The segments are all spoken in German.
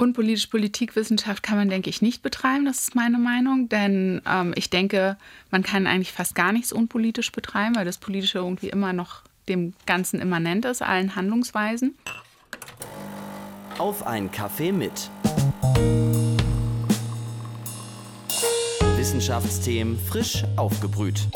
Unpolitisch Politikwissenschaft kann man, denke ich, nicht betreiben, das ist meine Meinung. Denn ähm, ich denke, man kann eigentlich fast gar nichts unpolitisch betreiben, weil das Politische irgendwie immer noch dem Ganzen immanent ist, allen Handlungsweisen. Auf einen Kaffee mit. Wissenschaftsthemen frisch aufgebrüht.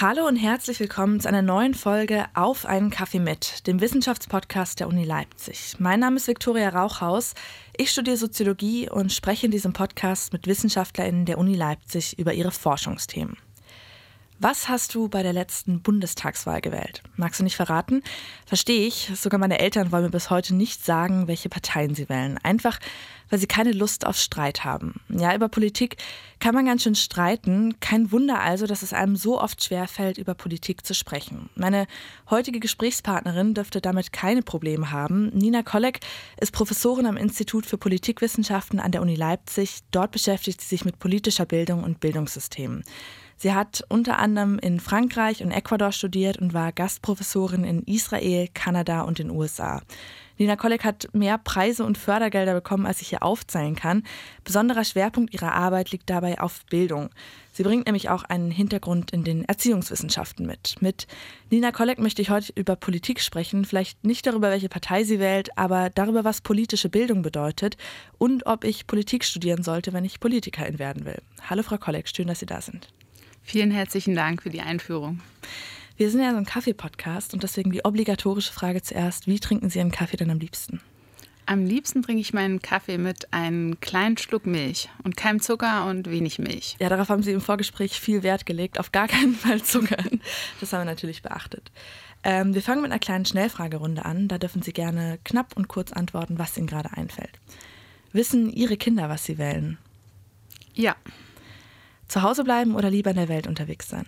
Hallo und herzlich willkommen zu einer neuen Folge Auf einen Kaffee mit, dem Wissenschaftspodcast der Uni Leipzig. Mein Name ist Viktoria Rauchhaus. Ich studiere Soziologie und spreche in diesem Podcast mit WissenschaftlerInnen der Uni Leipzig über ihre Forschungsthemen. Was hast du bei der letzten Bundestagswahl gewählt? Magst du nicht verraten? Verstehe ich. Sogar meine Eltern wollen mir bis heute nicht sagen, welche Parteien sie wählen. Einfach, weil sie keine Lust auf Streit haben. Ja, über Politik kann man ganz schön streiten. Kein Wunder also, dass es einem so oft schwerfällt, über Politik zu sprechen. Meine heutige Gesprächspartnerin dürfte damit keine Probleme haben. Nina Kolleg ist Professorin am Institut für Politikwissenschaften an der Uni Leipzig. Dort beschäftigt sie sich mit politischer Bildung und Bildungssystemen. Sie hat unter anderem in Frankreich und Ecuador studiert und war Gastprofessorin in Israel, Kanada und den USA. Nina Kolleg hat mehr Preise und Fördergelder bekommen, als ich hier aufzählen kann. Besonderer Schwerpunkt ihrer Arbeit liegt dabei auf Bildung. Sie bringt nämlich auch einen Hintergrund in den Erziehungswissenschaften mit. Mit Nina Kolleg möchte ich heute über Politik sprechen, vielleicht nicht darüber, welche Partei sie wählt, aber darüber, was politische Bildung bedeutet und ob ich Politik studieren sollte, wenn ich Politikerin werden will. Hallo Frau Kolleg, schön, dass Sie da sind. Vielen herzlichen Dank für die Einführung. Wir sind ja so ein Kaffee-Podcast und deswegen die obligatorische Frage zuerst: Wie trinken Sie Ihren Kaffee denn am liebsten? Am liebsten trinke ich meinen Kaffee mit einem kleinen Schluck Milch und keinem Zucker und wenig Milch. Ja, darauf haben Sie im Vorgespräch viel Wert gelegt. Auf gar keinen Fall Zucker. Das haben wir natürlich beachtet. Ähm, wir fangen mit einer kleinen Schnellfragerunde an. Da dürfen Sie gerne knapp und kurz antworten, was Ihnen gerade einfällt. Wissen Ihre Kinder, was Sie wählen? Ja. Zu Hause bleiben oder lieber in der Welt unterwegs sein?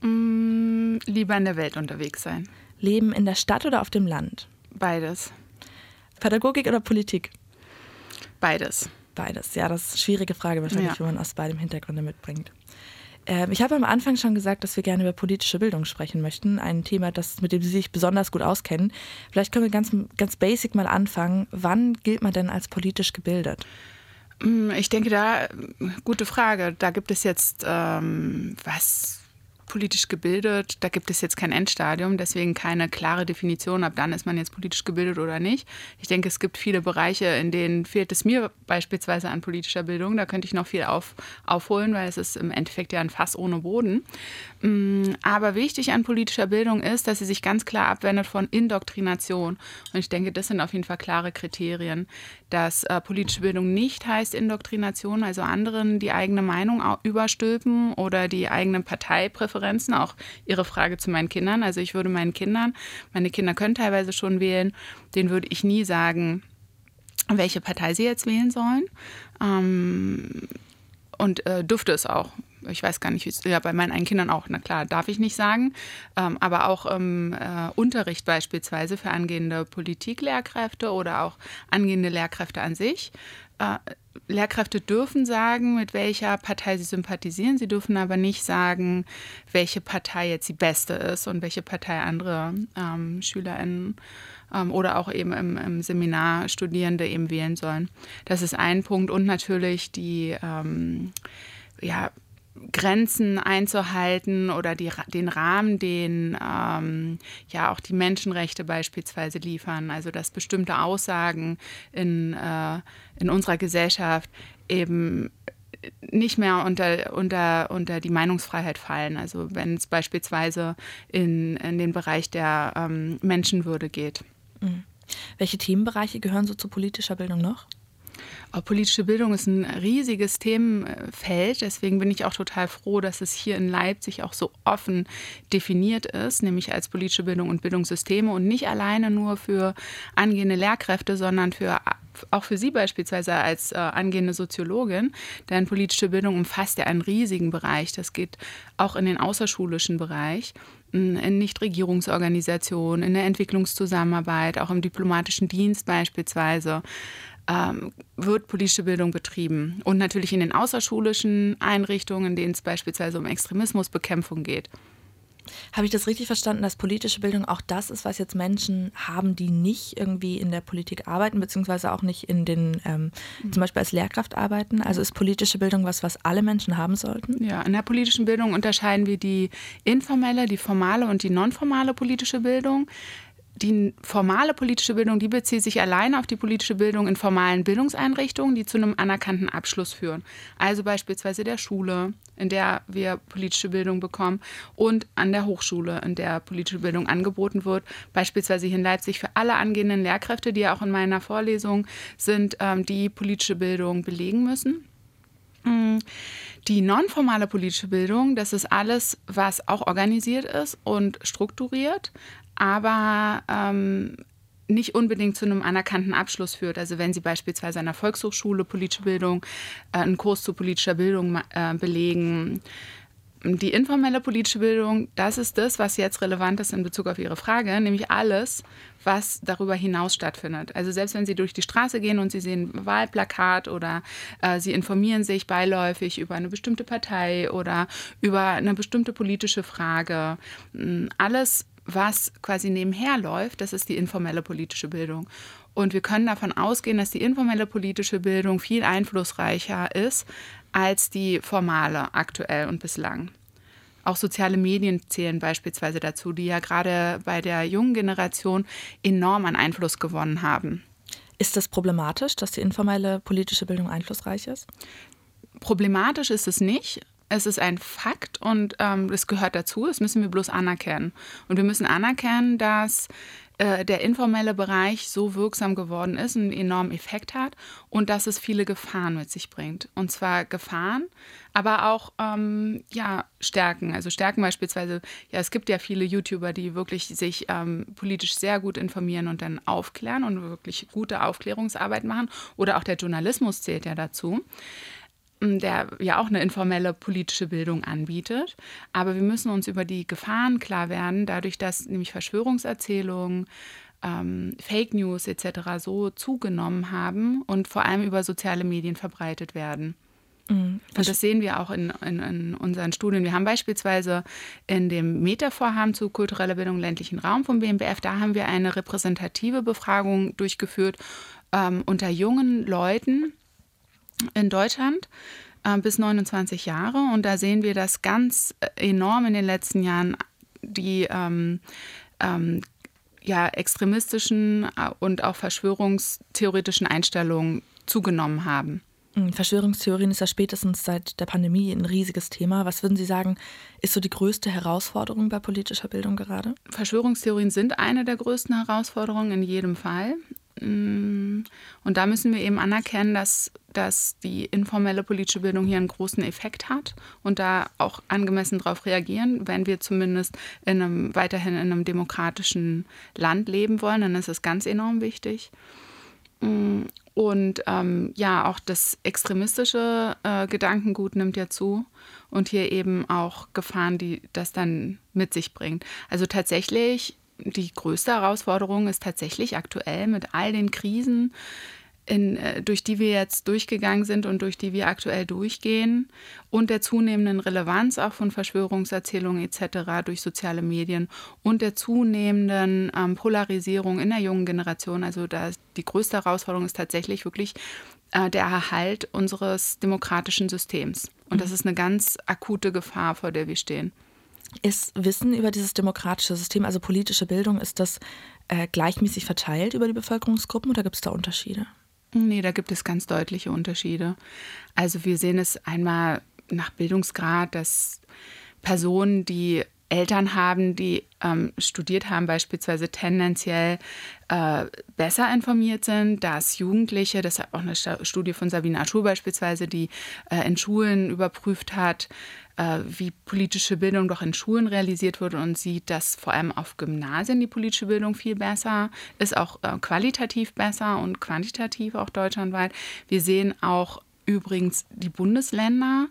Mm, lieber in der Welt unterwegs sein. Leben in der Stadt oder auf dem Land? Beides. Pädagogik oder Politik? Beides. Beides. Ja, das ist eine schwierige Frage wahrscheinlich, Ja. wenn man aus beidem Hintergründe mitbringt. Ähm, ich habe am Anfang schon gesagt, dass wir gerne über politische Bildung sprechen möchten. Ein Thema, das, mit dem Sie sich besonders gut auskennen. Vielleicht können wir ganz, ganz basic mal anfangen. Wann gilt man denn als politisch gebildet? Mm, Ich denke, da, gute Frage. Da gibt es jetzt ähm, was politisch gebildet, da gibt es jetzt kein Endstadium, deswegen keine klare Definition, ab dann ist man jetzt politisch gebildet oder nicht. Ich denke, es gibt viele Bereiche, in denen fehlt es mir beispielsweise an politischer Bildung. Da könnte ich noch viel auf, aufholen, weil es ist im Endeffekt ja ein Fass ohne Boden. Mm, Aber wichtig an politischer Bildung ist, dass sie sich ganz klar abwendet von Indoktrination. Und ich denke, das sind auf jeden Fall klare Kriterien, dass äh, politische Bildung nicht heißt Indoktrination, also anderen die eigene Meinung überstülpen oder die eigenen Parteipräferenzen. Auch Ihre Frage zu meinen Kindern. Also ich würde meinen Kindern, meine Kinder können teilweise schon wählen, denen würde ich nie sagen, welche Partei sie jetzt wählen sollen. Ähm, und äh, dürfte es auch. Ich weiß gar nicht, ja, bei meinen eigenen Kindern auch, na klar, darf ich nicht sagen. Ähm, aber auch im äh, Unterricht beispielsweise für angehende Politiklehrkräfte oder auch angehende Lehrkräfte an sich. Äh, Lehrkräfte dürfen sagen, mit welcher Partei sie sympathisieren. Sie dürfen aber nicht sagen, welche Partei jetzt die beste ist und welche Partei andere ähm, SchülerInnen ähm, oder auch eben im, im Seminar Studierende eben wählen sollen. Das ist ein Punkt. Und natürlich die ähm, ja, Grenzen einzuhalten oder die, den Rahmen, den ähm, ja auch die Menschenrechte beispielsweise liefern. Also dass bestimmte Aussagen in, äh, in unserer Gesellschaft eben nicht mehr unter, unter, unter die Meinungsfreiheit fallen. Also wenn es beispielsweise in, in den Bereich der ähm, Menschenwürde geht. Welche Themenbereiche gehören so zu politischer Bildung noch? Politische Bildung ist ein riesiges Themenfeld. Deswegen bin ich auch total froh, dass es hier in Leipzig auch so offen definiert ist, nämlich als politische Bildung und Bildungssysteme und nicht alleine nur für angehende Lehrkräfte, sondern für auch für Sie beispielsweise als äh, angehende Soziologin, denn politische Bildung umfasst ja einen riesigen Bereich. Das geht auch in den außerschulischen Bereich, in Nichtregierungsorganisationen, in der Entwicklungszusammenarbeit, auch im diplomatischen Dienst beispielsweise. Ähm, wird politische Bildung betrieben. Und natürlich in den außerschulischen Einrichtungen, in denen es beispielsweise um Extremismusbekämpfung geht. Habe ich das richtig verstanden, dass politische Bildung auch das ist, was jetzt Menschen haben, die nicht irgendwie in der Politik arbeiten, beziehungsweise auch nicht in den, ähm, mhm. zum Beispiel als Lehrkraft arbeiten? Also ist politische Bildung was, was alle Menschen haben sollten? Ja, in der politischen Bildung unterscheiden wir die informelle, die formale und die nonformale politische Bildung die formale politische Bildung, die bezieht sich alleine auf die politische Bildung in formalen Bildungseinrichtungen, die zu einem anerkannten Abschluss führen. Also beispielsweise der Schule, in der wir politische Bildung bekommen, und an der Hochschule, in der politische Bildung angeboten wird. Beispielsweise hier in Leipzig für alle angehenden Lehrkräfte, die ja auch in meiner Vorlesung sind, ähm, die politische Bildung belegen müssen. Mm, die nonformale politische Bildung, das ist alles, was auch organisiert ist und strukturiert, aber ähm, nicht unbedingt zu einem anerkannten Abschluss führt. Also wenn Sie beispielsweise an der Volkshochschule politische Bildung, äh, einen Kurs zu politischer Bildung äh, belegen, die informelle politische Bildung, das ist das, was jetzt relevant ist in Bezug auf Ihre Frage, nämlich alles, was darüber hinaus stattfindet. Also selbst wenn Sie durch die Straße gehen und Sie sehen ein Wahlplakat oder äh, Sie informieren sich beiläufig über eine bestimmte Partei oder über eine bestimmte politische Frage, alles, was quasi nebenher läuft, das ist die informelle politische Bildung. Und wir können davon ausgehen, dass die informelle politische Bildung viel einflussreicher ist als die formale aktuell und bislang. Auch soziale Medien zählen beispielsweise dazu, die ja gerade bei der jungen Generation enorm an Einfluss gewonnen haben. Ist das problematisch, dass die informelle politische Bildung einflussreich ist? Problematisch ist es nicht. Es ist ein Fakt und ähm, es gehört dazu. Das müssen wir bloß anerkennen. Und wir müssen anerkennen, dass äh, der informelle Bereich so wirksam geworden ist und einen enormen Effekt hat und dass es viele Gefahren mit sich bringt. Und zwar Gefahren, aber auch ähm, ja, Stärken. Also Stärken beispielsweise, ja, es gibt ja viele YouTuber, die wirklich sich ähm, politisch sehr gut informieren und dann aufklären und wirklich gute Aufklärungsarbeit machen. Oder auch der Journalismus zählt ja dazu der ja auch eine informelle politische Bildung anbietet. Aber wir müssen uns über die Gefahren klar werden, dadurch, dass nämlich Verschwörungserzählungen, ähm, Fake News etc. so zugenommen haben und vor allem über soziale Medien verbreitet werden. Mhm. Und das sehen wir auch in, in, in, unseren Studien. Wir haben beispielsweise in dem Meta-Vorhaben zu kultureller Bildung im ländlichen Raum vom BMBF, da haben wir eine repräsentative Befragung durchgeführt ähm, unter jungen Leuten, in Deutschland äh, bis 29 Jahre. Und da sehen wir, dass ganz äh, enorm in den letzten Jahren die ähm, ähm, ja, extremistischen äh, und auch verschwörungstheoretischen Einstellungen zugenommen haben. Hm, Verschwörungstheorien ist ja spätestens seit der Pandemie ein riesiges Thema. Was würden Sie sagen, ist so die größte Herausforderung bei politischer Bildung gerade? Verschwörungstheorien sind eine der größten Herausforderungen in jedem Fall. Mm, und da müssen wir eben anerkennen, dass, dass die informelle politische Bildung hier einen großen Effekt hat und da auch angemessen darauf reagieren. Wenn wir zumindest in einem, weiterhin in einem demokratischen Land leben wollen, dann ist es ganz enorm wichtig. Mm, und ähm, ja, auch das extremistische äh, Gedankengut nimmt ja zu und hier eben auch Gefahren, die das dann mit sich bringt. Also tatsächlich die größte Herausforderung ist tatsächlich aktuell mit all den Krisen, in, äh, durch die wir jetzt durchgegangen sind und durch die wir aktuell durchgehen und der zunehmenden Relevanz auch von Verschwörungserzählungen etc. durch soziale Medien und der zunehmenden ähm, Polarisierung in der jungen Generation. Also da, die größte Herausforderung ist tatsächlich wirklich äh, der Erhalt unseres demokratischen Systems. Und das mhm. ist eine ganz akute Gefahr, vor der wir stehen. Ist Wissen über dieses demokratische System, also politische Bildung, ist das äh, gleichmäßig verteilt über die Bevölkerungsgruppen oder gibt es da Unterschiede? Nee, da gibt es ganz deutliche Unterschiede. Also wir sehen es einmal nach Bildungsgrad, dass Personen, die Eltern haben, die ähm, studiert haben, beispielsweise tendenziell äh, besser informiert sind, dass Jugendliche, das ist auch eine Studie von Sabine Aschur beispielsweise, die äh, in Schulen überprüft hat, wie politische Bildung doch in Schulen realisiert wird und sieht, dass vor allem auf Gymnasien die politische Bildung viel besser ist, auch äh, qualitativ besser und quantitativ auch deutschlandweit. Wir sehen auch übrigens die Bundesländer.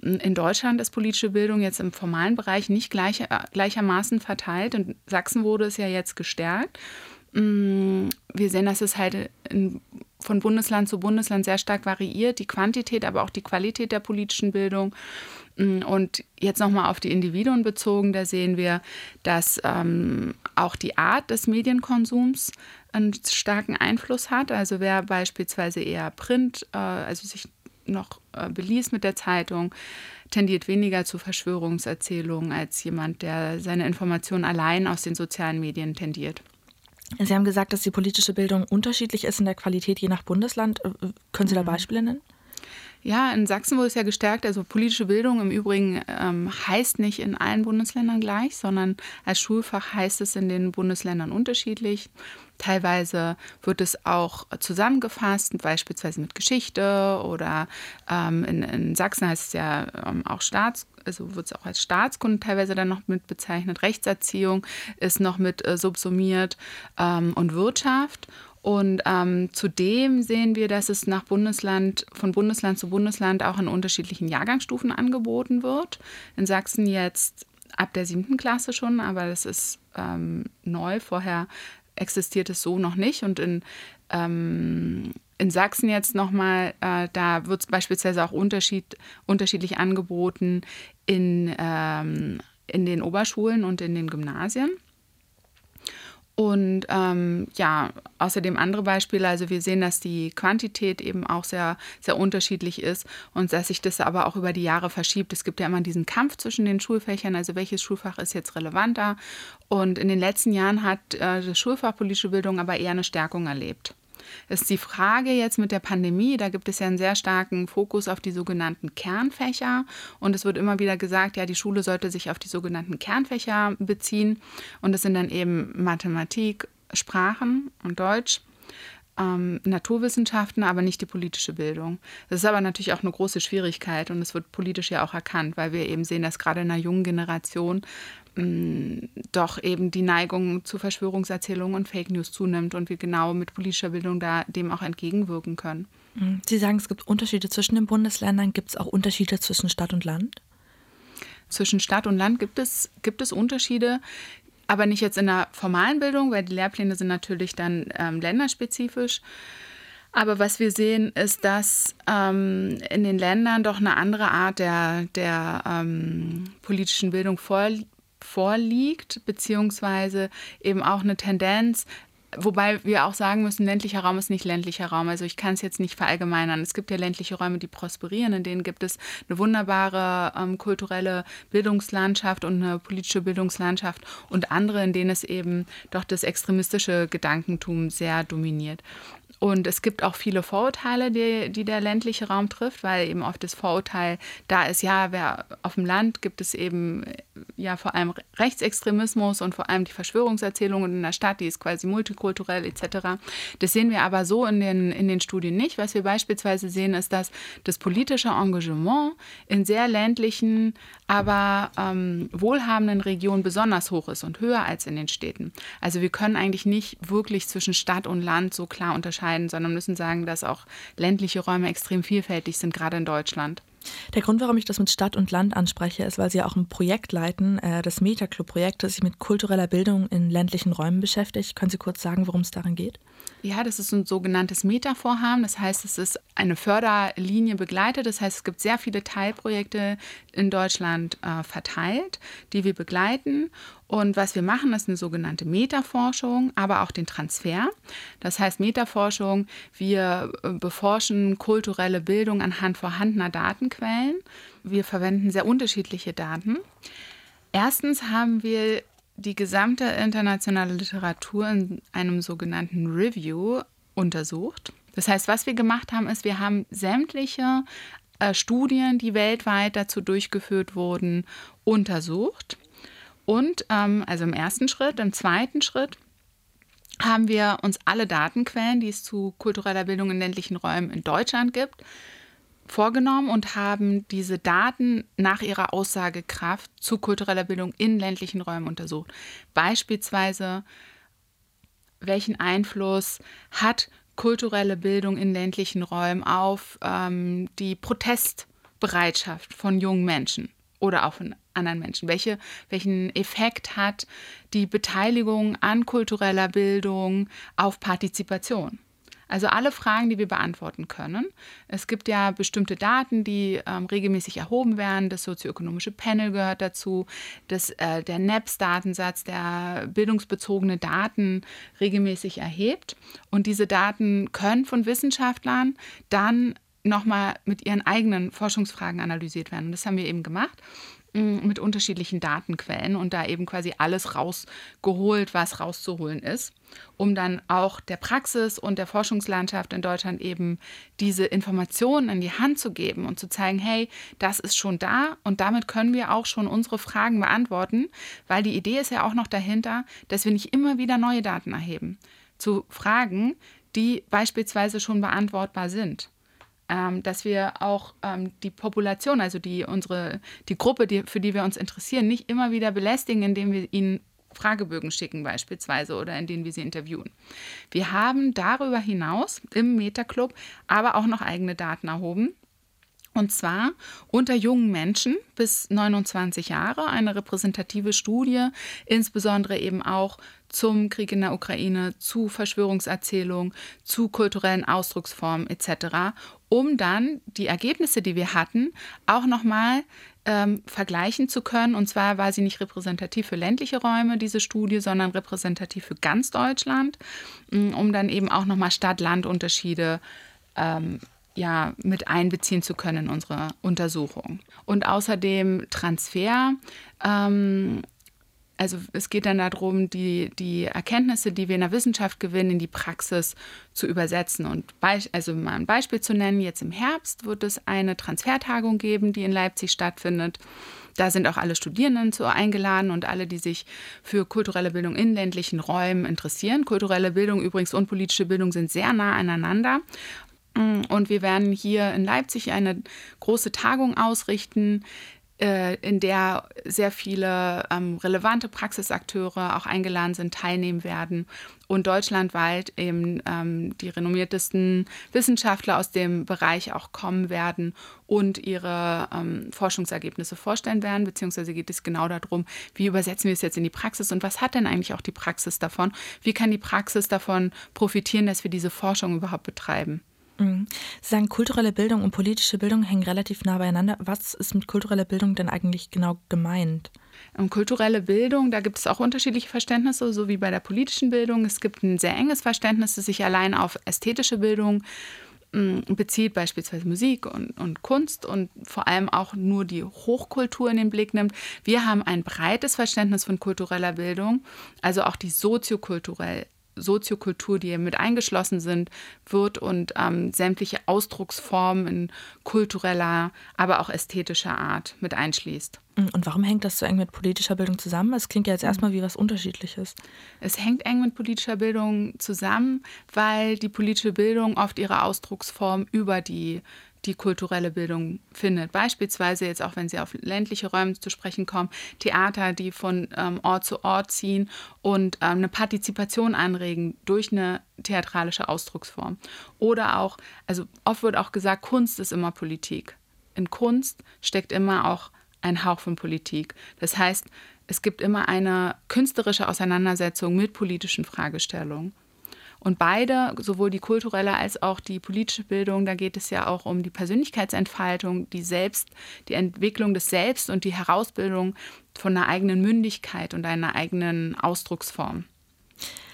In Deutschland ist politische Bildung jetzt im formalen Bereich nicht gleich, äh, gleichermaßen verteilt. In Sachsen wurde es ja jetzt gestärkt. Mm, wir sehen, dass es halt in von Bundesland zu Bundesland sehr stark variiert, die Quantität, aber auch die Qualität der politischen Bildung. Mm, und jetzt nochmal auf die Individuen bezogen, da sehen wir, dass ähm, auch die Art des Medienkonsums einen starken Einfluss hat. Also wer beispielsweise eher Print, äh, also sich noch äh, beliest mit der Zeitung, tendiert weniger zu Verschwörungserzählungen als jemand, der seine Informationen allein aus den sozialen Medien tendiert. Sie haben gesagt, dass die politische Bildung unterschiedlich ist in der Qualität je nach Bundesland. Äh, können Sie da mhm. Beispiele nennen? Ja, in Sachsen wurde es ja gestärkt. Also politische Bildung im Übrigen ähm, heißt nicht in allen Bundesländern gleich, sondern als Schulfach heißt es in den Bundesländern unterschiedlich. Teilweise wird es auch zusammengefasst, beispielsweise mit Geschichte oder ähm, in, in, Sachsen heißt es ja ähm, auch Staats, also wird es auch als Staatskunde teilweise dann noch mit bezeichnet. Rechtserziehung ist noch mit äh, subsumiert ähm, und Wirtschaft. Und ähm, zudem sehen wir, dass es nach Bundesland, von Bundesland zu Bundesland auch in unterschiedlichen Jahrgangsstufen angeboten wird. In Sachsen jetzt ab der siebten Klasse schon, aber das ist ähm, neu. Vorher existiert es so noch nicht. Und in, ähm, in Sachsen jetzt nochmal, äh, da wird es beispielsweise auch Unterschied, unterschiedlich angeboten in, ähm, in den Oberschulen und in den Gymnasien. Und ähm, ja, außerdem andere Beispiele. Also wir sehen, dass die Quantität eben auch sehr, sehr unterschiedlich ist und dass sich das aber auch über die Jahre verschiebt. Es gibt ja immer diesen Kampf zwischen den Schulfächern, also welches Schulfach ist jetzt relevanter. Und in den letzten Jahren hat äh, das Schulfach politische Bildung aber eher eine Stärkung erlebt ist die Frage jetzt mit der Pandemie, da gibt es ja einen sehr starken Fokus auf die sogenannten Kernfächer und es wird immer wieder gesagt, ja, die Schule sollte sich auf die sogenannten Kernfächer beziehen und das sind dann eben Mathematik, Sprachen und Deutsch. Ähm, Naturwissenschaften, aber nicht die politische Bildung. Das ist aber natürlich auch eine große Schwierigkeit und es wird politisch ja auch erkannt, weil wir eben sehen, dass gerade in einer jungen Generation doch eben die Neigung zu Verschwörungserzählungen und Fake News zunimmt und wir genau mit politischer Bildung da dem auch entgegenwirken können. Mhm. Sie sagen, es gibt Unterschiede zwischen den Bundesländern. Gibt es auch Unterschiede zwischen Stadt und Land? Zwischen Stadt und Land gibt es, gibt es Unterschiede, aber nicht jetzt in der formalen Bildung, weil die Lehrpläne sind natürlich dann ähm, länderspezifisch. Aber was wir sehen, ist, dass ähm, in den Ländern doch eine andere Art der, der ähm, politischen Bildung vorliegt vorliegt, beziehungsweise eben auch eine Tendenz, Wobei wir auch sagen müssen, ländlicher Raum ist nicht ländlicher Raum. Also ich kann es jetzt nicht verallgemeinern. Es gibt ja ländliche Räume, die prosperieren, in denen gibt es eine wunderbare ähm, kulturelle Bildungslandschaft und eine politische Bildungslandschaft und andere, in denen es eben doch das extremistische Gedankentum sehr dominiert. Und es gibt auch viele Vorurteile, die, die der ländliche Raum trifft, weil eben oft das Vorurteil da ist, ja, wer auf dem Land gibt es eben ja vor allem Rechtsextremismus und vor allem die Verschwörungserzählung und in der Stadt, die ist quasi multikulturell etc. Das sehen wir aber so in den, in den Studien nicht. Was wir beispielsweise sehen, ist, dass das politische Engagement in sehr ländlichen, aber ähm, wohlhabenden Regionen besonders hoch ist und höher als in den Städten. Also wir können eigentlich nicht wirklich zwischen Stadt und Land so klar unterscheiden unterscheiden, sondern müssen sagen, dass auch ländliche Räume extrem vielfältig sind, gerade in Deutschland. Der Grund, warum ich das mit Stadt und Land anspreche, ist, weil Sie auch ein Projekt leiten, äh, das Metaclub-Projekt, das sich mit kultureller Bildung in ländlichen Räumen beschäftigt. Können Sie kurz sagen, worum es darin geht? Ja, das ist ein sogenanntes Meta-Vorhaben. Das heißt, es ist eine Förderlinie begleitet. Das heißt, es gibt sehr viele Teilprojekte in Deutschland äh, verteilt, die wir begleiten. Und was wir machen, ist eine sogenannte Metaforschung, aber auch den Transfer. Das heißt, Metaforschung, wir äh, beforschen kulturelle Bildung anhand vorhandener Datenquellen. Wir verwenden sehr unterschiedliche Daten. Erstens haben wir die gesamte internationale Literatur in einem sogenannten Review untersucht. Das heißt, was wir gemacht haben, ist, wir haben sämtliche äh, Studien, die weltweit dazu durchgeführt wurden, untersucht. Und ähm, also im ersten Schritt, im zweiten Schritt haben wir uns alle Datenquellen, die es zu kultureller Bildung in ländlichen Räumen in Deutschland gibt, vorgenommen und haben diese Daten nach ihrer Aussagekraft zu kultureller Bildung in ländlichen Räumen untersucht. Beispielsweise, welchen Einfluss hat kulturelle Bildung in ländlichen Räumen auf ähm, die Protestbereitschaft von jungen Menschen oder auch von anderen Menschen? Welche, welchen Effekt hat die Beteiligung an kultureller Bildung auf Partizipation? Also alle Fragen, die wir beantworten können. Es gibt ja bestimmte Daten, die ähm, regelmäßig erhoben werden. Das sozioökonomische Panel gehört dazu, das, äh, der NEPS-Datensatz, der bildungsbezogene Daten regelmäßig erhebt. Und diese Daten können von Wissenschaftlern dann nochmal mit ihren eigenen Forschungsfragen analysiert werden. Und das haben wir eben gemacht mit unterschiedlichen Datenquellen und da eben quasi alles rausgeholt, was rauszuholen ist, um dann auch der Praxis und der Forschungslandschaft in Deutschland eben diese Informationen in die Hand zu geben und zu zeigen, hey, das ist schon da und damit können wir auch schon unsere Fragen beantworten, weil die Idee ist ja auch noch dahinter, dass wir nicht immer wieder neue Daten erheben zu Fragen, die beispielsweise schon beantwortbar sind ähm, dass wir auch ähm, die Population, also die, unsere, die Gruppe, die, für die wir uns interessieren, nicht immer wieder belästigen, indem wir ihnen Fragebögen schicken beispielsweise oder in denen wir sie interviewen. Wir haben darüber hinaus im Metaclub aber auch noch eigene Daten erhoben. Und zwar unter jungen Menschen bis 29 Jahre eine repräsentative Studie, insbesondere eben auch zum Krieg in der Ukraine, zu Verschwörungserzählungen, zu kulturellen Ausdrucksformen etc., um dann die Ergebnisse, die wir hatten, auch nochmal ähm, vergleichen zu können. Und zwar war sie nicht repräsentativ für ländliche Räume, diese Studie, sondern repräsentativ für ganz Deutschland, mm, um dann eben auch nochmal Stadt-Land-Unterschiede ähm, ja, mit einbeziehen zu können in unsere Untersuchung. Und außerdem Transfer ähm, also es geht dann darum, die, die Erkenntnisse, die wir in der Wissenschaft gewinnen, in die Praxis zu übersetzen. Und also mal ein Beispiel zu nennen, jetzt im Herbst wird es eine Transfertagung geben, die in Leipzig stattfindet. Da sind auch alle Studierenden zu eingeladen und alle, die sich für kulturelle Bildung in ländlichen Räumen interessieren. Kulturelle Bildung übrigens und politische Bildung sind sehr nah aneinander. Und wir werden hier in Leipzig eine große Tagung ausrichten, äh, in der sehr viele ähm, relevante Praxisakteure auch eingeladen sind, teilnehmen werden und deutschlandweit eben ähm, die renommiertesten Wissenschaftler aus dem Bereich auch kommen werden und ihre ähm, Forschungsergebnisse vorstellen werden, beziehungsweise geht es genau darum, wie übersetzen wir es jetzt in die Praxis und was hat denn eigentlich auch die Praxis davon? Wie kann die Praxis davon profitieren, dass wir diese Forschung überhaupt betreiben? Mhm. Sie sagen, kulturelle Bildung und politische Bildung hängen relativ nah beieinander. Was ist mit kultureller Bildung denn eigentlich genau gemeint? Und kulturelle Bildung, da gibt es auch unterschiedliche Verständnisse, so wie bei der politischen Bildung. Es gibt ein sehr enges Verständnis, das sich allein auf ästhetische Bildung mm, bezieht, beispielsweise Musik und, und Kunst und vor allem auch nur die Hochkultur in den Blick nimmt. Wir haben ein breites Verständnis von kultureller Bildung, also auch die soziokulturell Soziokultur, die mit eingeschlossen sind, wird und ähm, sämtliche Ausdrucksformen in kultureller, aber auch ästhetischer Art mit einschließt. Mm, und warum hängt das so eng mit politischer Bildung zusammen? Es klingt ja jetzt erstmal wie was Unterschiedliches. Es hängt eng mit politischer Bildung zusammen, weil die politische Bildung oft ihre Ausdrucksform über die die kulturelle Bildung findet. Beispielsweise jetzt auch, wenn Sie auf ländliche Räume zu sprechen kommen, Theater, die von ähm, Ort zu Ort ziehen und ähm, eine Partizipation anregen durch eine theatralische Ausdrucksform. Oder auch, also oft wird auch gesagt, Kunst ist immer Politik. In Kunst steckt immer auch ein Hauch von Politik. Das heißt, es gibt immer eine künstlerische Auseinandersetzung mit politischen Fragestellungen. Und beide, sowohl die kulturelle als auch die politische Bildung, da geht es ja auch um die Persönlichkeitsentfaltung, die Selbst, die Entwicklung des Selbst und die Herausbildung von einer eigenen Mündigkeit und einer eigenen Ausdrucksform.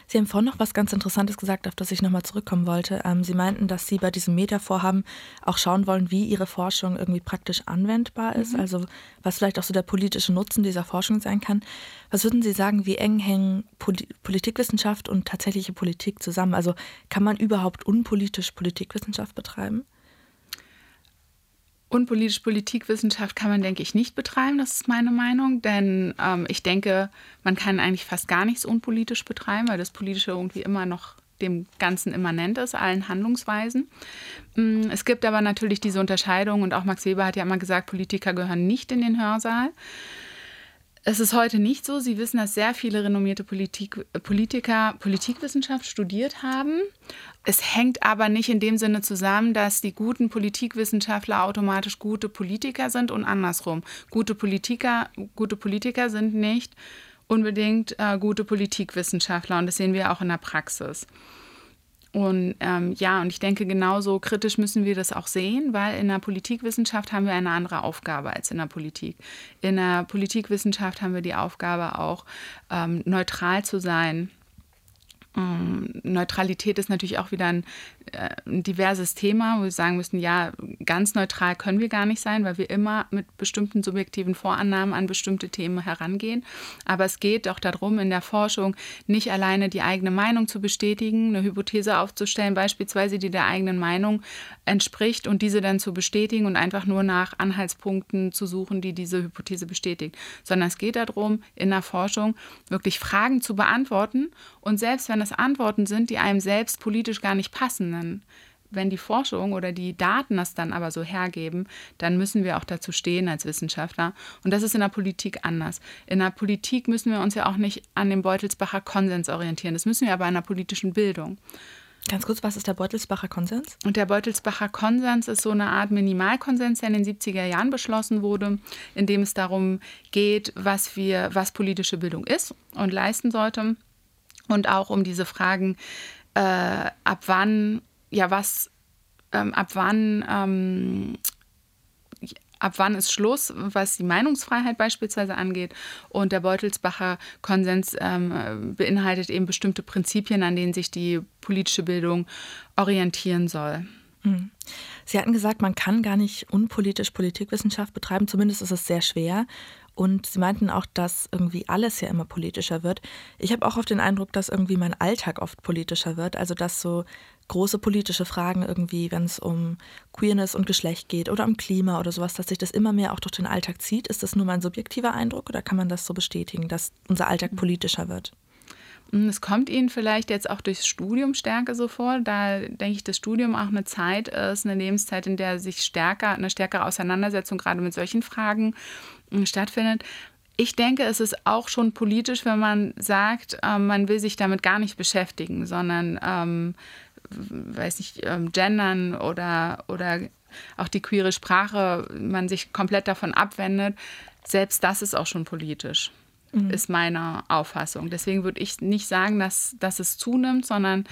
Sie haben vorhin noch was ganz Interessantes gesagt, auf das ich nochmal zurückkommen wollte. Ähm, Sie meinten, dass Sie bei diesem Meta-Vorhaben auch schauen wollen, wie Ihre Forschung irgendwie praktisch anwendbar ist, mhm. also was vielleicht auch so der politische Nutzen dieser Forschung sein kann. Was würden Sie sagen, wie eng hängen Poli Politikwissenschaft und tatsächliche Politik zusammen? Also kann man überhaupt unpolitisch Politikwissenschaft betreiben? Unpolitische Politikwissenschaft kann man, denke ich, nicht betreiben, das ist meine Meinung. Denn ähm, ich denke, man kann eigentlich fast gar nichts unpolitisch betreiben, weil das Politische irgendwie immer noch dem Ganzen immanent ist, allen Handlungsweisen. Mm, es gibt aber natürlich diese Unterscheidung und auch Max Weber hat ja immer gesagt, Politiker gehören nicht in den Hörsaal. Es ist heute nicht so. Sie wissen, dass sehr viele renommierte Politik, Politiker Politikwissenschaft studiert haben. Es hängt aber nicht in dem Sinne zusammen, dass die guten Politikwissenschaftler automatisch gute Politiker sind und andersrum. Gute Politiker, gute Politiker sind nicht unbedingt äh, gute Politikwissenschaftler und das sehen wir auch in der Praxis. Und ähm, ja, und ich denke, genauso kritisch müssen wir das auch sehen, weil in der Politikwissenschaft haben wir eine andere Aufgabe als in der Politik. In der Politikwissenschaft haben wir die Aufgabe auch ähm, neutral zu sein ähm, Neutralität ist natürlich auch wieder ein, ein, diverses Thema, wo wir sagen müssen, ja, ganz neutral können wir gar nicht sein, weil wir immer mit bestimmten subjektiven Vorannahmen an bestimmte Themen herangehen. Aber es geht auch darum, in der Forschung nicht alleine die eigene Meinung zu bestätigen, eine Hypothese aufzustellen, beispielsweise, die der eigenen Meinung entspricht und diese dann zu bestätigen und einfach nur nach Anhaltspunkten zu suchen, die diese Hypothese bestätigt, sondern es geht darum, in der Forschung wirklich Fragen zu beantworten und selbst wenn es Antworten sind, die einem selbst politisch gar nicht passen, dann, wenn die Forschung oder die Daten das dann aber so hergeben, dann müssen wir auch dazu stehen als Wissenschaftler. Und das ist in der Politik anders. In der Politik müssen wir uns ja auch nicht an dem Beutelsbacher Konsens orientieren. Das müssen wir aber in der politischen Bildung. Ganz kurz, was ist der Beutelsbacher Konsens? Und der Beutelsbacher Konsens ist so eine Art Minimalkonsens, der in den 70er Jahren beschlossen wurde, in dem es darum geht, was wir, was politische Bildung ist und leisten sollte und auch um diese Fragen, äh, ab wann, ja, was, ähm, ab wann, ähm, ab wann ist Schluss, was die Meinungsfreiheit beispielsweise angeht. Und der Beutelsbacher Konsens ähm, beinhaltet eben bestimmte Prinzipien, an denen sich die politische Bildung orientieren soll. Mhm. Sie hatten gesagt, man kann gar nicht unpolitisch Politikwissenschaft betreiben, zumindest ist es sehr schwer. Und sie meinten auch, dass irgendwie alles ja immer politischer wird. Ich habe auch oft den Eindruck, dass irgendwie mein Alltag oft politischer wird. Also dass so große politische Fragen irgendwie, wenn es um Queerness und Geschlecht geht oder um Klima oder sowas, dass sich das immer mehr auch durch den Alltag zieht. Ist das nur mein subjektiver Eindruck oder kann man das so bestätigen, dass unser Alltag politischer wird? Hm, es kommt Ihnen vielleicht jetzt auch durchs Studium stärker so vor, da denke ich, das Studium auch eine Zeit ist, eine Lebenszeit, in der sich stärker, eine stärkere Auseinandersetzung gerade mit solchen Fragen hm, stattfindet. Ich denke, es ist auch schon politisch, wenn man sagt, ähm, man will sich damit gar nicht beschäftigen, sondern, ähm, weiß nicht, ähm, gendern oder, oder auch die queere Sprache, man sich komplett davon abwendet. Selbst das ist auch schon politisch mhm. ist meine Auffassung. Deswegen würde ich nicht sagen, dass, dass es zunimmt, sondern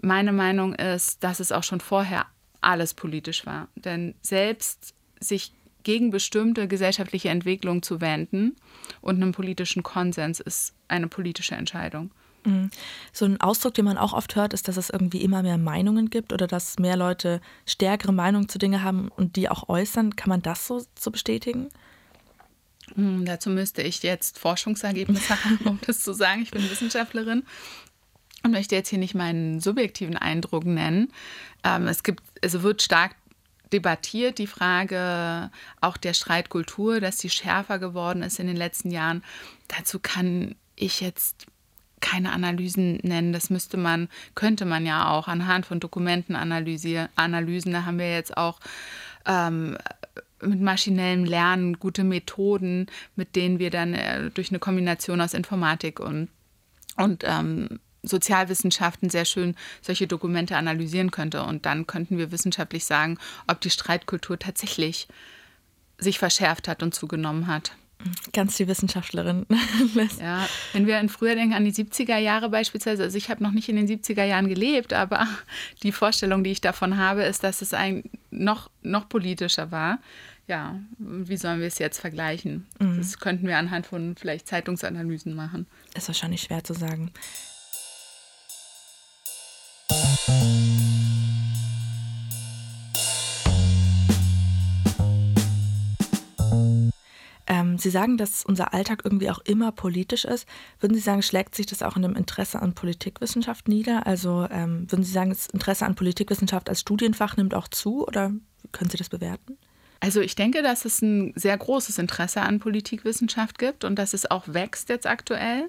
meine Meinung ist, dass es auch schon vorher alles politisch war. Denn selbst sich gegen bestimmte gesellschaftliche Entwicklungen zu wenden und einen politischen Konsens ist eine politische Entscheidung. Mhm. So ein Ausdruck, den man auch oft hört, ist, dass es irgendwie immer mehr Meinungen gibt oder dass mehr Leute stärkere Meinungen zu Dingen haben und die auch äußern. Kann man das so, so bestätigen? Hm, dazu müsste ich jetzt Forschungsergebnisse haben, um das zu sagen. Ich bin Wissenschaftlerin und möchte jetzt hier nicht meinen subjektiven Eindruck nennen. Ähm, es gibt, also wird stark debattiert die Frage auch der Streitkultur, dass sie schärfer geworden ist in den letzten Jahren. Dazu kann ich jetzt keine Analysen nennen. Das müsste man, könnte man ja auch anhand von Dokumentenanalysen. Da haben wir jetzt auch ähm, mit maschinellem Lernen gute Methoden, mit denen wir dann äh, durch eine Kombination aus Informatik und, und ähm, Sozialwissenschaften sehr schön solche Dokumente analysieren könnte. Und dann könnten wir wissenschaftlich sagen, ob die Streitkultur tatsächlich sich verschärft hat und zugenommen hat. Ganz die Wissenschaftlerin. ja, wenn wir in früher denken an die 70er Jahre beispielsweise, also ich habe noch nicht in den 70er Jahren gelebt, aber die Vorstellung, die ich davon habe, ist, dass es ein noch, noch politischer war ja, wie sollen wir es jetzt vergleichen? Mhm. Das könnten wir anhand von vielleicht Zeitungsanalysen machen. Ist wahrscheinlich schwer zu sagen. Sie sagen, dass unser Alltag irgendwie auch immer politisch ist. Würden Sie sagen, schlägt sich das auch in dem Interesse an Politikwissenschaft nieder? Also ähm, würden Sie sagen, das Interesse an Politikwissenschaft als Studienfach nimmt auch zu oder können Sie das bewerten? Also ich denke, dass es ein sehr großes Interesse an Politikwissenschaft gibt und dass es auch wächst jetzt aktuell.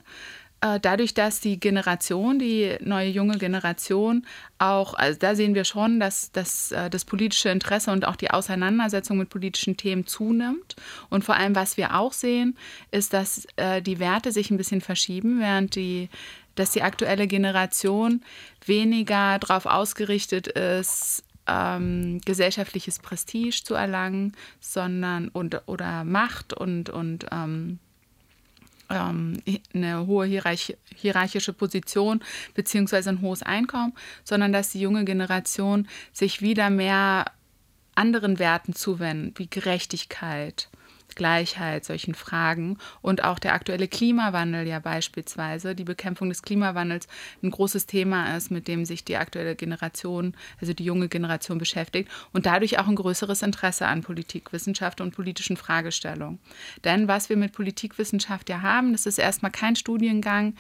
Äh, dadurch, dass die Generation, die neue junge Generation auch, also da sehen wir schon, dass, dass äh, das politische Interesse und auch die Auseinandersetzung mit politischen Themen zunimmt. Und vor allem, was wir auch sehen, ist, dass äh, die Werte sich ein bisschen verschieben, während die dass die aktuelle Generation weniger darauf ausgerichtet ist, ähm, gesellschaftliches Prestige zu erlangen, sondern und, oder Macht und, und ähm, ähm, eine hohe hierarch hierarchische Position beziehungsweise ein hohes Einkommen, sondern dass die junge Generation sich wieder mehr anderen Werten zuwendet, wie Gerechtigkeit, Gleichheit, solchen Fragen und auch der aktuelle Klimawandel ja beispielsweise, die Bekämpfung des Klimawandels ein großes Thema ist, mit dem sich die aktuelle Generation, also die junge Generation beschäftigt und dadurch auch ein größeres Interesse an Politikwissenschaft und politischen Fragestellungen. Denn was wir mit Politikwissenschaft ja haben, das ist erstmal kein Studiengang,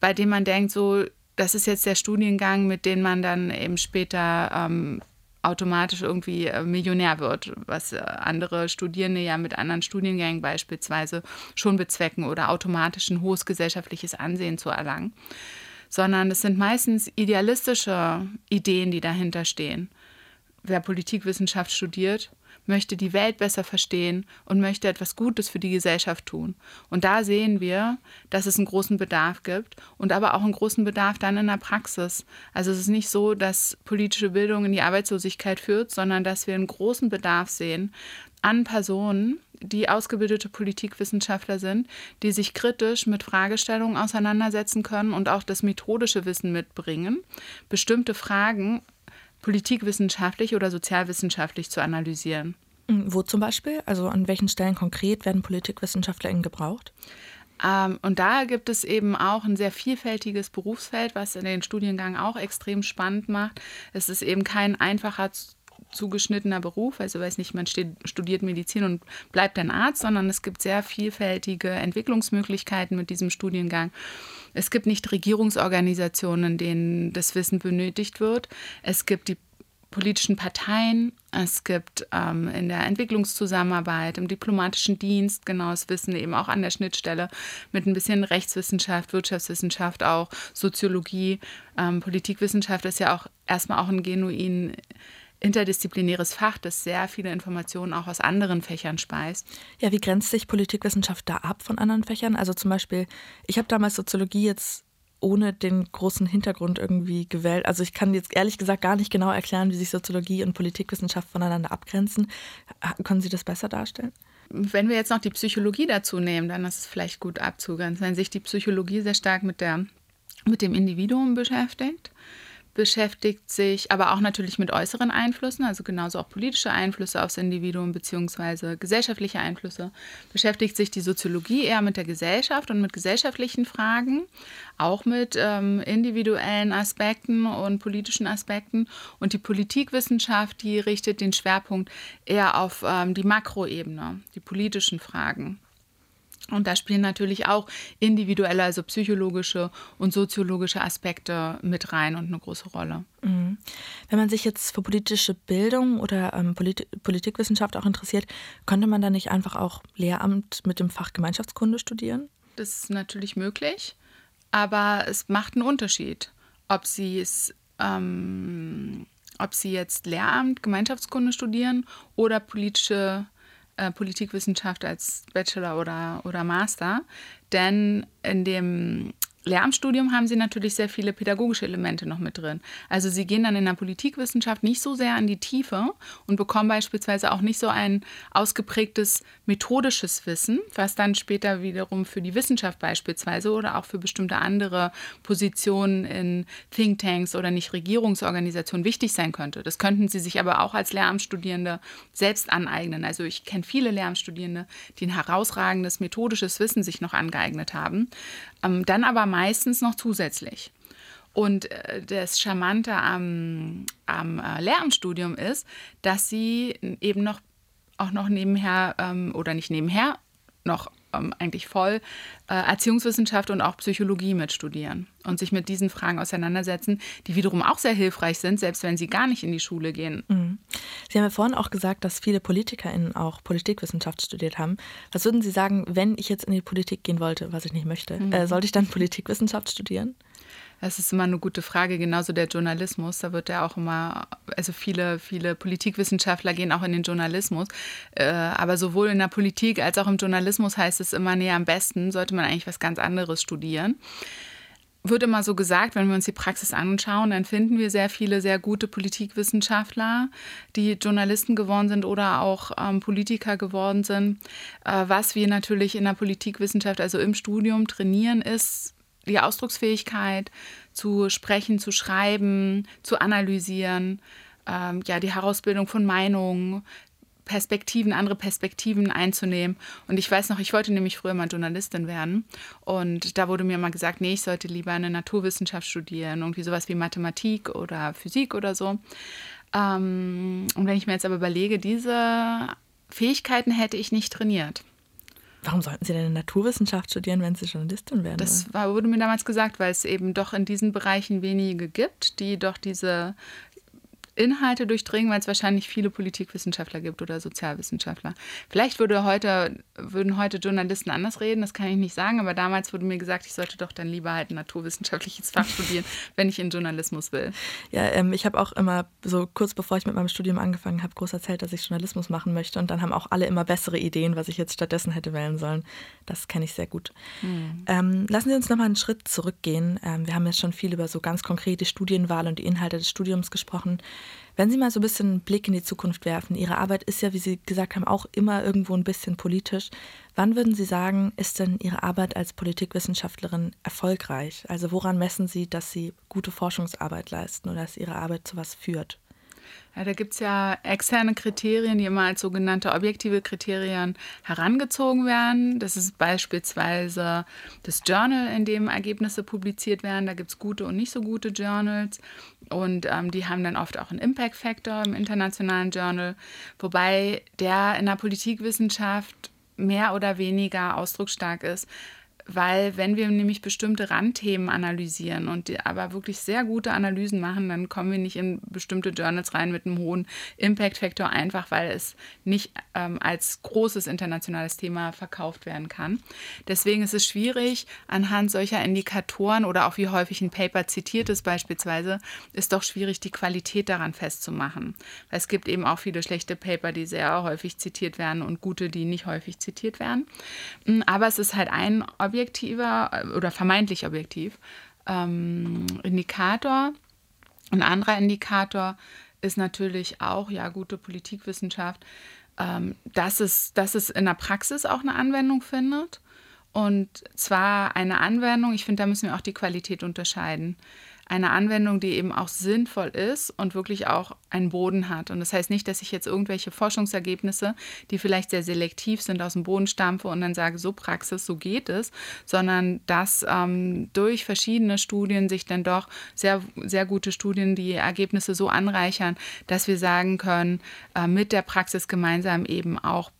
bei dem man denkt, so, das ist jetzt der Studiengang, mit dem man dann eben später ähm, automatisch irgendwie äh, Millionär wird, was äh, andere Studierende ja mit anderen Studiengängen beispielsweise schon bezwecken oder automatisch ein hohes gesellschaftliches Ansehen zu erlangen, sondern es sind meistens idealistische Ideen, die dahinter stehen. Wer Politikwissenschaft studiert, möchte die Welt besser verstehen und möchte etwas Gutes für die Gesellschaft tun. Und da sehen wir, dass es einen großen Bedarf gibt und aber auch einen großen Bedarf dann in der Praxis. Also es ist nicht so, dass politische Bildung in die Arbeitslosigkeit führt, sondern dass wir einen großen Bedarf sehen an Personen, die ausgebildete Politikwissenschaftler sind, die sich kritisch mit Fragestellungen auseinandersetzen können und auch das methodische Wissen mitbringen, bestimmte Fragen politikwissenschaftlich oder sozialwissenschaftlich zu analysieren. Hm, wo zum Beispiel? Also an welchen Stellen konkret werden PolitikwissenschaftlerInnen gebraucht? Ähm, und da gibt es eben auch ein sehr vielfältiges Berufsfeld, was den Studiengang auch extrem spannend macht. Es ist eben kein einfacher zugeschnittener Beruf, also weiß nicht, man studiert Medizin und bleibt ein Arzt, sondern es gibt sehr vielfältige Entwicklungsmöglichkeiten mit diesem Studiengang. Es gibt nicht Regierungsorganisationen, in denen das Wissen benötigt wird. Es gibt die politischen Parteien, es gibt ähm, in der Entwicklungszusammenarbeit, im diplomatischen Dienst genaues Wissen, eben auch an der Schnittstelle mit ein bisschen Rechtswissenschaft, Wirtschaftswissenschaft, auch Soziologie. Ähm, Politikwissenschaft ist ja auch erstmal auch ein genuin interdisziplinäres Fach, das sehr viele Informationen auch aus anderen Fächern speist. Ja, wie grenzt sich Politikwissenschaft da ab von anderen Fächern? Also zum Beispiel, ich habe damals Soziologie jetzt ohne den großen Hintergrund irgendwie gewählt. Also ich kann jetzt ehrlich gesagt gar nicht genau erklären, wie sich Soziologie und Politikwissenschaft voneinander abgrenzen. Können Sie das besser darstellen? Wenn wir jetzt noch die Psychologie dazu nehmen, dann ist es vielleicht gut abzugrenzen, wenn sich die Psychologie sehr stark mit, der, mit dem Individuum beschäftigt beschäftigt sich aber auch natürlich mit äußeren Einflüssen, also genauso auch politische Einflüsse aufs Individuum beziehungsweise gesellschaftliche Einflüsse. Beschäftigt sich die Soziologie eher mit der Gesellschaft und mit gesellschaftlichen Fragen, auch mit ähm, individuellen Aspekten und politischen Aspekten. Und die Politikwissenschaft, die richtet den Schwerpunkt eher auf ähm, die Makroebene, die politischen Fragen. Und da spielen natürlich auch individuelle, also psychologische und soziologische Aspekte mit rein und eine große Rolle. Mhm. Wenn man sich jetzt für politische Bildung oder ähm, Polit Politikwissenschaft auch interessiert, könnte man da nicht einfach auch Lehramt mit dem Fach Gemeinschaftskunde studieren? Das ist natürlich möglich, aber es macht einen Unterschied, ob Sie es ähm, ob sie jetzt Lehramt, Gemeinschaftskunde studieren oder politische äh, Politikwissenschaft als Bachelor oder, oder Master. Denn in dem Lehramtsstudium haben sie natürlich sehr viele pädagogische Elemente noch mit drin. Also sie gehen dann in der Politikwissenschaft nicht so sehr an die Tiefe und bekommen beispielsweise auch nicht so ein ausgeprägtes methodisches Wissen, was dann später wiederum für die Wissenschaft beispielsweise oder auch für bestimmte andere Positionen in Thinktanks oder Nichtregierungsorganisationen wichtig sein könnte. Das könnten sie sich aber auch als Lehramtsstudierende selbst aneignen. Also ich kenne viele Lehramtsstudierende, die ein herausragendes methodisches Wissen sich noch angeeignet haben, ähm, dann aber meistens noch zusätzlich. Und äh, das Charmante am, am äh, Lehramtsstudium ist, dass sie eben noch auch noch nebenher ähm, oder nicht nebenher, noch ähm, eigentlich voll äh, Erziehungswissenschaft und auch Psychologie mitstudieren und sich mit diesen Fragen auseinandersetzen, die wiederum auch sehr hilfreich sind, selbst wenn sie gar nicht in die Schule gehen. Mhm. Sie haben ja vorhin auch gesagt, dass viele PolitikerInnen auch Politikwissenschaft studiert haben. Was würden Sie sagen, wenn ich jetzt in die Politik gehen wollte, was ich nicht möchte? Mhm. Äh, sollte ich dann Politikwissenschaft studieren? Das ist immer eine gute Frage, genauso der Journalismus. Da wird ja auch immer, also viele, viele Politikwissenschaftler gehen auch in den Journalismus. Äh, aber sowohl in der Politik als auch im Journalismus heißt es immer, nee, am besten sollte man eigentlich was ganz anderes studieren. wird immer so gesagt, wenn wir uns die Praxis anschauen, dann finden wir sehr viele sehr gute Politikwissenschaftler, die Journalisten geworden sind oder auch ähm, Politiker geworden sind. Äh, was wir natürlich in der Politikwissenschaft, also im Studium trainieren, ist die Ausdrucksfähigkeit zu sprechen, zu schreiben, zu analysieren, ähm, ja, die Herausbildung von Meinungen, Perspektiven, andere Perspektiven einzunehmen. Und ich weiß noch, ich wollte nämlich früher mal Journalistin werden. Und da wurde mir mal gesagt, nee, ich sollte lieber eine Naturwissenschaft studieren, irgendwie sowas wie Mathematik oder Physik oder so. Ähm, und wenn ich mir jetzt aber überlege, diese Fähigkeiten hätte ich nicht trainiert. Warum sollten Sie denn Naturwissenschaft studieren, wenn Sie Journalistin werden? Das war, wurde mir damals gesagt, weil es eben doch in diesen Bereichen wenige gibt, die doch diese Inhalte durchdringen, weil es wahrscheinlich viele Politikwissenschaftler gibt oder Sozialwissenschaftler. Vielleicht würde heute, würden heute Journalisten anders reden, das kann ich nicht sagen, aber damals wurde mir gesagt, ich sollte doch dann lieber halt ein naturwissenschaftliches Fach studieren, wenn ich in Journalismus will. Ja, ähm, ich habe auch immer so kurz bevor ich mit meinem Studium angefangen habe, groß erzählt, dass ich Journalismus machen möchte und dann haben auch alle immer bessere Ideen, was ich jetzt stattdessen hätte wählen sollen. Das kenne ich sehr gut. Hm. Ähm, lassen Sie uns nochmal einen Schritt zurückgehen. Ähm, wir haben jetzt schon viel über so ganz konkrete Studienwahl und die Inhalte des Studiums gesprochen. Wenn Sie mal so ein bisschen einen Blick in die Zukunft werfen, Ihre Arbeit ist ja, wie Sie gesagt haben, auch immer irgendwo ein bisschen politisch. Wann würden Sie sagen, ist denn Ihre Arbeit als Politikwissenschaftlerin erfolgreich? Also woran messen Sie, dass Sie gute Forschungsarbeit leisten oder dass Ihre Arbeit zu was führt? Ja, da gibt es ja externe Kriterien, die immer als sogenannte objektive Kriterien herangezogen werden. Das ist beispielsweise das Journal, in dem Ergebnisse publiziert werden. Da gibt es gute und nicht so gute Journals. Und ähm, die haben dann oft auch einen Impact Factor im internationalen Journal. Wobei der in der Politikwissenschaft mehr oder weniger ausdrucksstark ist weil wenn wir nämlich bestimmte Randthemen analysieren und aber wirklich sehr gute Analysen machen, dann kommen wir nicht in bestimmte Journals rein mit einem hohen Impact-Faktor, einfach weil es nicht ähm, als großes internationales Thema verkauft werden kann. Deswegen ist es schwierig, anhand solcher Indikatoren oder auch wie häufig ein Paper zitiert ist beispielsweise, ist doch schwierig, die Qualität daran festzumachen. Weil es gibt eben auch viele schlechte Paper, die sehr häufig zitiert werden und gute, die nicht häufig zitiert werden. Aber es ist halt ein Objekt, objektiver äh, oder vermeintlich objektiv ähm, Indikator. Ein anderer Indikator ist natürlich auch, ja, gute Politikwissenschaft, ähm, dass, es, dass es in der Praxis auch eine Anwendung findet. Und zwar eine Anwendung, ich finde, da müssen wir auch die Qualität unterscheiden eine Anwendung, die eben auch sinnvoll ist und wirklich auch einen Boden hat. Und das heißt nicht, dass ich jetzt irgendwelche Forschungsergebnisse, die vielleicht sehr selektiv sind, aus dem Boden stampfe und dann sage, so Praxis, so geht es, sondern dass ähm, durch verschiedene Studien sich dann doch sehr, sehr gute Studien die Ergebnisse so anreichern, dass wir sagen können, äh, mit der Praxis gemeinsam eben auch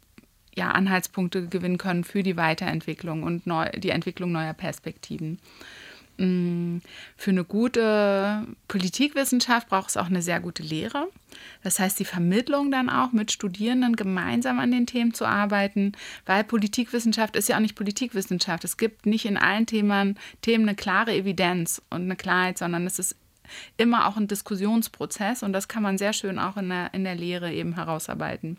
ja, Anhaltspunkte gewinnen können für die Weiterentwicklung und neu, die Entwicklung neuer Perspektiven. Mm, für eine gute Politikwissenschaft braucht es auch eine sehr gute Lehre. Das heißt, die Vermittlung dann auch mit Studierenden gemeinsam an den Themen zu arbeiten, weil Politikwissenschaft ist ja auch nicht Politikwissenschaft. Es gibt nicht in allen Themen, Themen eine klare Evidenz und eine Klarheit, sondern es ist immer auch ein Diskussionsprozess und das kann man sehr schön auch in der, in der Lehre eben herausarbeiten.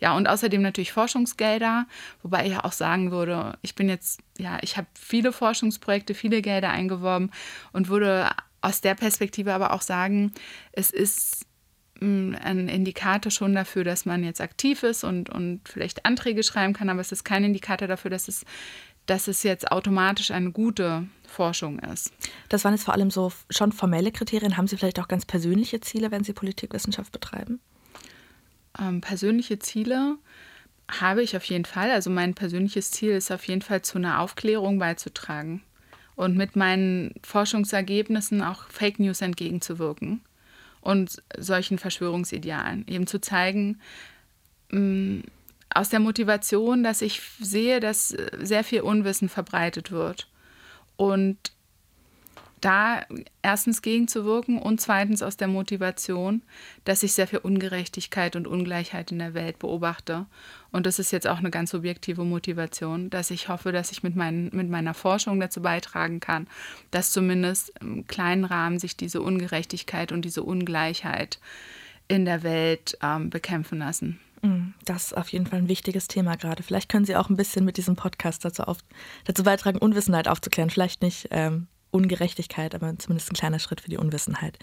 Ja, und außerdem natürlich Forschungsgelder, wobei ich auch sagen würde, ich bin jetzt, ja, ich habe viele Forschungsprojekte, viele Gelder eingeworben und würde aus der Perspektive aber auch sagen, es ist mm, ein Indikator schon dafür, dass man jetzt aktiv ist und, und vielleicht Anträge schreiben kann, aber es ist kein Indikator dafür, dass es, dass es jetzt automatisch eine gute Forschung ist. Das waren jetzt vor allem so schon formelle Kriterien. Haben Sie vielleicht auch ganz persönliche Ziele, wenn Sie Politikwissenschaft betreiben? Ähm, persönliche Ziele habe ich auf jeden Fall. Also mein persönliches Ziel ist auf jeden Fall zu einer Aufklärung beizutragen und mit meinen Forschungsergebnissen auch Fake News entgegenzuwirken und solchen Verschwörungsidealen eben zu zeigen, mm, aus der Motivation, dass ich sehe, dass sehr viel Unwissen verbreitet wird und da erstens gegenzuwirken und zweitens aus der Motivation, dass ich sehr viel Ungerechtigkeit und Ungleichheit in der Welt beobachte. Und das ist jetzt auch eine ganz subjektive Motivation, dass ich hoffe, dass ich mit, mein, mit meiner Forschung dazu beitragen kann, dass zumindest im kleinen Rahmen sich diese Ungerechtigkeit und diese Ungleichheit in der Welt ähm, bekämpfen lassen. Mm, das ist auf jeden Fall ein wichtiges Thema gerade. Vielleicht können Sie auch ein bisschen mit diesem Podcast dazu, auf, dazu beitragen, Unwissenheit aufzuklären. Vielleicht nicht ähm, Ungerechtigkeit, aber zumindest ein kleiner Schritt für die Unwissenheit.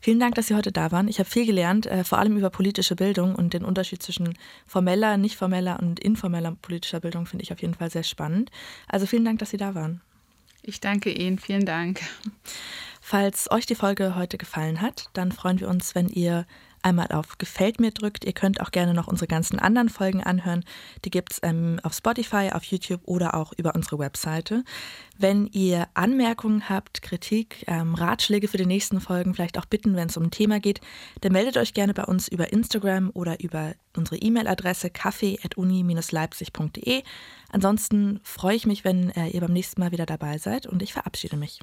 Vielen Dank, dass Sie heute da waren. Ich habe viel gelernt, äh, vor allem über politische Bildung und den Unterschied zwischen formeller, nicht formeller und informeller politischer Bildung finde ich auf jeden Fall sehr spannend. Also vielen Dank, dass Sie da waren. Ich danke Ihnen, vielen Dank. Falls euch die Folge heute gefallen hat, dann freuen wir uns, wenn ihr einmal auf Gefällt mir drückt. Ihr könnt auch gerne noch unsere ganzen anderen Folgen anhören. Die gibt es ähm, auf Spotify, auf YouTube oder auch über unsere Webseite. Wenn ihr Anmerkungen habt, Kritik, ähm, Ratschläge für die nächsten Folgen, vielleicht auch Bitten, wenn es um ein Thema geht, dann meldet euch gerne bei uns über Instagram oder über unsere E-Mail-Adresse kaffee.uni-leipzig.de. Ansonsten freue ich mich, wenn äh, ihr beim nächsten Mal wieder dabei seid und ich verabschiede mich.